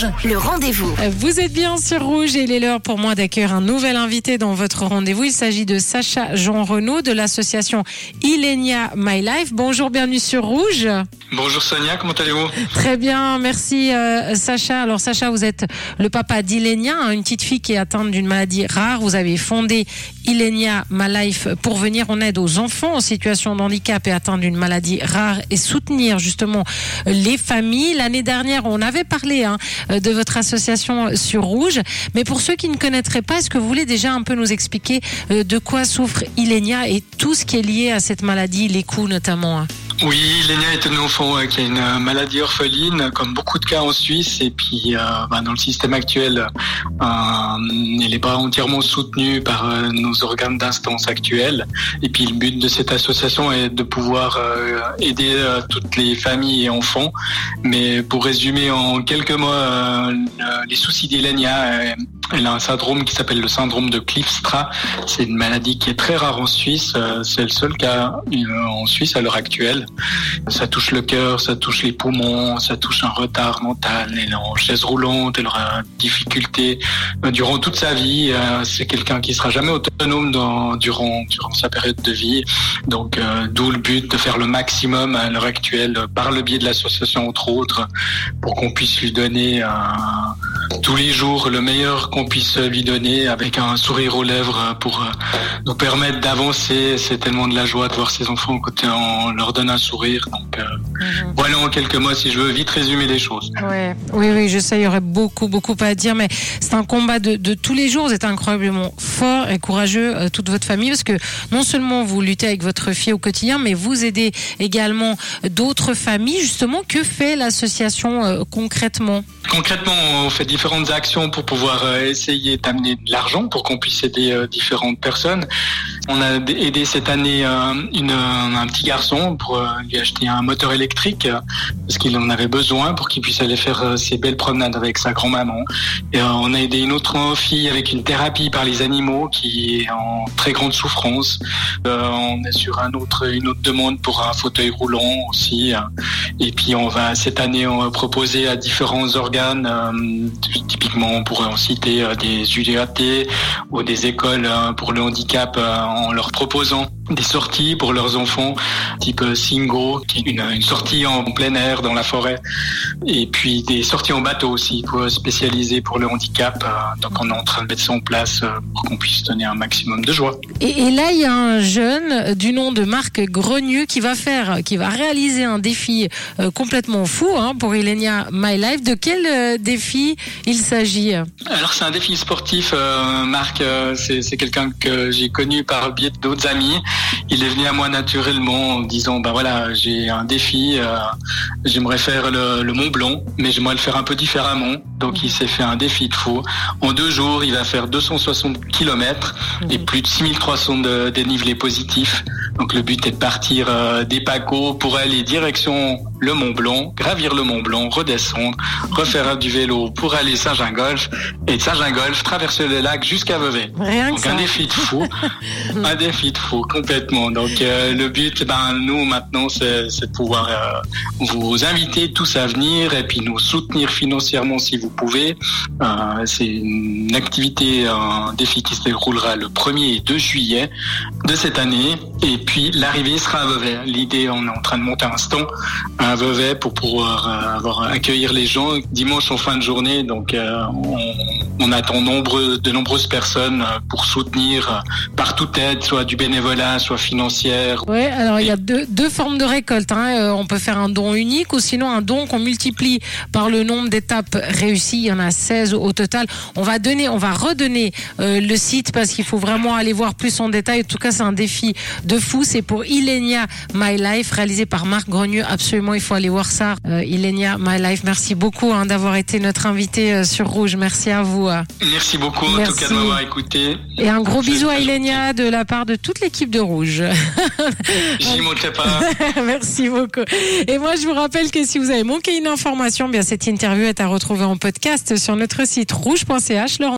Rouge, le rendez-vous. Vous êtes bien sur Rouge et il est l'heure pour moi d'accueillir un nouvel invité dans votre rendez-vous. Il s'agit de Sacha Jean Renaud de l'association Ilenia My Life. Bonjour, bienvenue sur Rouge. Bonjour Sonia, comment allez-vous? Très bien, merci euh, Sacha. Alors Sacha, vous êtes le papa d'Ilenia, hein, une petite fille qui est atteinte d'une maladie rare. Vous avez fondé Ilenia My Life pour venir en aide aux enfants en situation de handicap et atteints d'une maladie rare et soutenir justement les familles. L'année dernière, on avait parlé hein, de votre association sur Rouge, mais pour ceux qui ne connaîtraient pas, est-ce que vous voulez déjà un peu nous expliquer euh, de quoi souffre Ilenia et tout ce qui est lié à cette maladie, les coûts notamment hein? Oui, Lénia est un enfant qui a une euh, maladie orpheline, comme beaucoup de cas en Suisse, et puis euh, bah, dans le système actuel, euh, elle n'est pas entièrement soutenue par nos organes d'instance actuels. Et puis le but de cette association est de pouvoir aider toutes les familles et enfants. Mais pour résumer en quelques mots le- les soucis d'Elenia, elle a un syndrome qui s'appelle le syndrome de Cliffstra. C'est une maladie qui est très rare en Suisse. euh, C'est le seul cas euh, en Suisse à l'heure actuelle. Ça touche le cœur, ça touche les poumons, ça touche un retard mental. Elle est en chaise roulante, elle aura difficulté euh, durant toute sa vie. C'est quelqu'un qui sera jamais autonome dans, durant, durant sa période de vie. Donc, d'où le but de faire le maximum à l'heure actuelle par le biais de l'association, entre autres, pour qu'on puisse lui donner euh, tous les jours le meilleur qu'on puisse lui donner avec un sourire aux lèvres pour euh, nous permettre d'avancer. C'est tellement de la joie de voir ses enfants quand on leur donne un sourire. Donc, euh, voilà en quelques mots si je veux vite résumer les choses. Ouais. Oui, oui, je sais, il y aurait beaucoup, beaucoup à dire, mais c'est un combat de, de tous les jours. Vous êtes incroyablement fort et courageux, euh, toute votre famille, parce que non seulement vous luttez avec votre fille au quotidien, mais vous aidez également d'autres familles. Justement, que fait l'association euh, concrètement? Concrètement, on fait différentes actions pour pouvoir euh, essayer d'amener de l'argent pour qu'on puisse aider euh, différentes personnes. On a aidé cette année euh, une, un petit garçon pour euh, lui acheter un moteur électrique euh, parce qu'il en avait besoin pour qu'il puisse aller faire euh, ses belles promenades avec sa grand-maman. Euh, on a aidé une autre fille avec une thérapie par les animaux qui est en très grande souffrance. Euh, on est sur un autre, une autre demande pour un fauteuil roulant aussi. euh, et puis on va cette année on proposer à différents organes, euh, typiquement on pourrait en citer euh, des UDAT ou des écoles euh, pour le handicap euh, en leur proposant des sorties pour leurs enfants, type euh, Singo, qui est une, une sortie en plein air dans la forêt, et puis des sorties en bateau aussi, spécialisées pour le handicap. euh, donc on est en train de mettre ça en place euh, pour qu'on puisse donner un maximum de joie. et, et là, il y a un jeune du nom de Marc Grenieux qui va faire, qui va réaliser un défi complètement fou hein, pour Ilenia My Life. De quel défi il s'agit? Alors c'est un défi sportif, euh, Marc, c'est c'est quelqu'un que j'ai connu par le biais d'autres amis. Il est venu à moi naturellement en me disant, bah voilà, j'ai un défi, euh, j'aimerais faire le, le Mont Blanc, mais j'aimerais le faire un peu différemment. Donc il s'est fait un défi de fou. En deux jours, il va faire 260 km et plus de 6300 de dénivelé positif. Donc le but est de partir euh, des Pacos pour aller direction le Mont Blanc, gravir le Mont Blanc, redescendre, refaire du vélo pour aller Saint-Gingolf et de Saint-Gingolf traverser le lac jusqu'à Vevey. Rien que Donc ça. un défi de fou, un défi de fou complètement. Donc euh, le but, ben nous maintenant, c'est c'est de pouvoir euh, vous inviter tous à venir et puis nous soutenir financièrement si vous pouvez. Euh, c'est une activité, un défi qui se déroulera le 1er et 2 juillet de cette année. Et puis l'arrivée sera à Vevey. L'idée, on est en train de monter un stand à Vevey pour pouvoir euh, avoir, accueillir les gens dimanche en fin de journée. Donc euh, on attend nombreux, de nombreuses personnes euh, pour soutenir euh, par toute aide, soit du bénévolat, soit financière. Oui, alors il y a deux, deux formes de récolte. Hein. Euh, on peut faire un don unique ou sinon un don qu'on multiplie par le nombre d'étapes réussies. Il y en a 16 au total. On va donner, on va redonner euh, le site parce qu'il faut vraiment aller voir plus en détail. En tout cas, c'est un défi de fou. C'est pour Ilenia My Life, réalisé par Marc Grenieux. Absolument, il faut aller voir ça. Euh, Ilenia My Life, merci beaucoup hein, d'avoir été notre invité euh, sur Rouge. Merci à vous. Merci beaucoup en tout cas de m'avoir écouté. Et un gros bisou à Ilenia de la part de toute l'équipe de Rouge. J'y manquerai pas. Merci beaucoup. Et moi, je vous rappelle que si vous avez manqué une information, bien cette interview est à retrouver en podcast sur notre site rouge.ch.